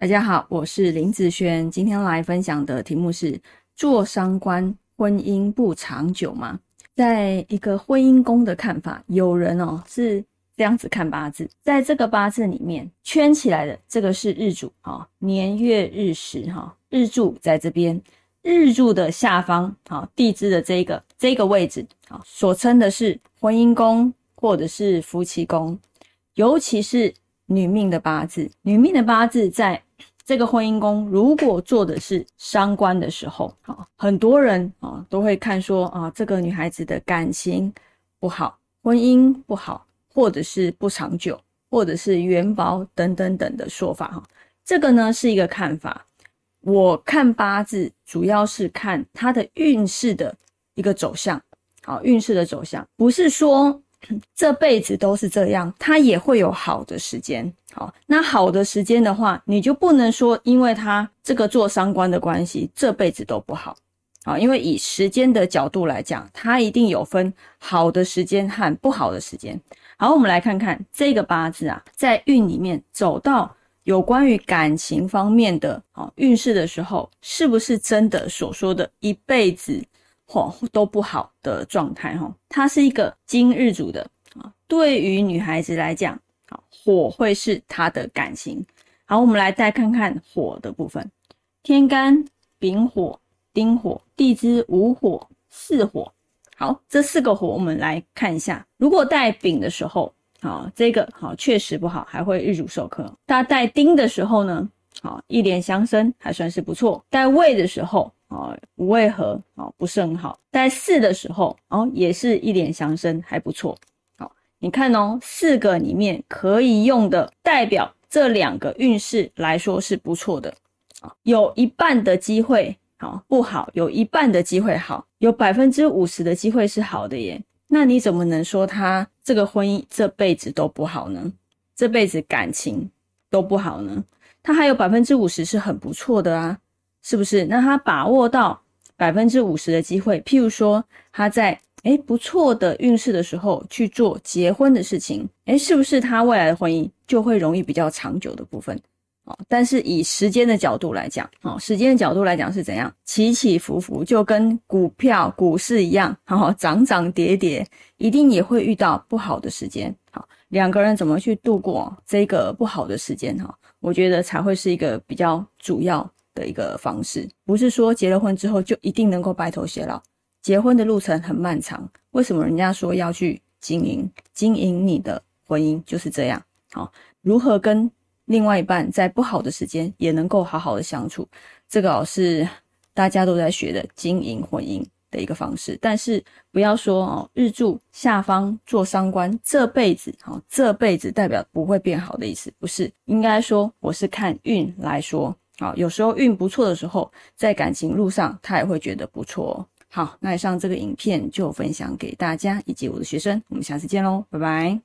大家好，我是林子轩，今天来分享的题目是：做商官婚姻不长久吗？在一个婚姻宫的看法，有人哦是这样子看八字，在这个八字里面圈起来的这个是日主啊，年月日时哈，日柱在这边，日柱的下方啊，地支的这个这个位置啊，所称的是婚姻宫或者是夫妻宫，尤其是女命的八字，女命的八字在。这个婚姻宫如果做的是伤官的时候，好，很多人啊都会看说啊，这个女孩子的感情不好，婚姻不好，或者是不长久，或者是元薄等等等的说法哈。这个呢是一个看法，我看八字主要是看她的运势的一个走向，好，运势的走向不是说。这辈子都是这样，他也会有好的时间。好，那好的时间的话，你就不能说，因为他这个做商官的关系，这辈子都不好。好，因为以时间的角度来讲，它一定有分好的时间和不好的时间。好，我们来看看这个八字啊，在运里面走到有关于感情方面的啊运势的时候，是不是真的所说的一辈子？火都不好的状态哈，它是一个金日主的啊。对于女孩子来讲，好火会是她的感情。好，我们来再看看火的部分：天干丙火、丁火、地支午火、巳火。好，这四个火我们来看一下。如果带丙的时候，好这个好确实不好，还会日主受克。它带丁的时候呢，好一连相生还算是不错。带未的时候。哦，五位合哦，不是很好。在四的时候哦，也是一脸祥生，还不错。好，你看哦，四个里面可以用的代表这两个运势来说是不错的啊，有一半的机会好不好？有一半的机会好，有百分之五十的机会是好的耶。那你怎么能说他这个婚姻这辈子都不好呢？这辈子感情都不好呢？他还有百分之五十是很不错的啊。是不是？那他把握到百分之五十的机会，譬如说他在诶不错的运势的时候去做结婚的事情，诶是不是他未来的婚姻就会容易比较长久的部分？哦，但是以时间的角度来讲，哦，时间的角度来讲是怎样起起伏伏，就跟股票股市一样，哈，涨涨跌跌，一定也会遇到不好的时间。好，两个人怎么去度过这个不好的时间？哈，我觉得才会是一个比较主要。的一个方式，不是说结了婚之后就一定能够白头偕老。结婚的路程很漫长，为什么人家说要去经营经营你的婚姻就是这样？好，如何跟另外一半在不好的时间也能够好好的相处，这个是大家都在学的经营婚姻的一个方式。但是不要说哦，日柱下方做伤官，这辈子哦，这辈子代表不会变好的意思，不是？应该说我是看运来说。好，有时候运不错的时候，在感情路上，他也会觉得不错。好，那以上这个影片就分享给大家以及我的学生，我们下次见喽，拜拜。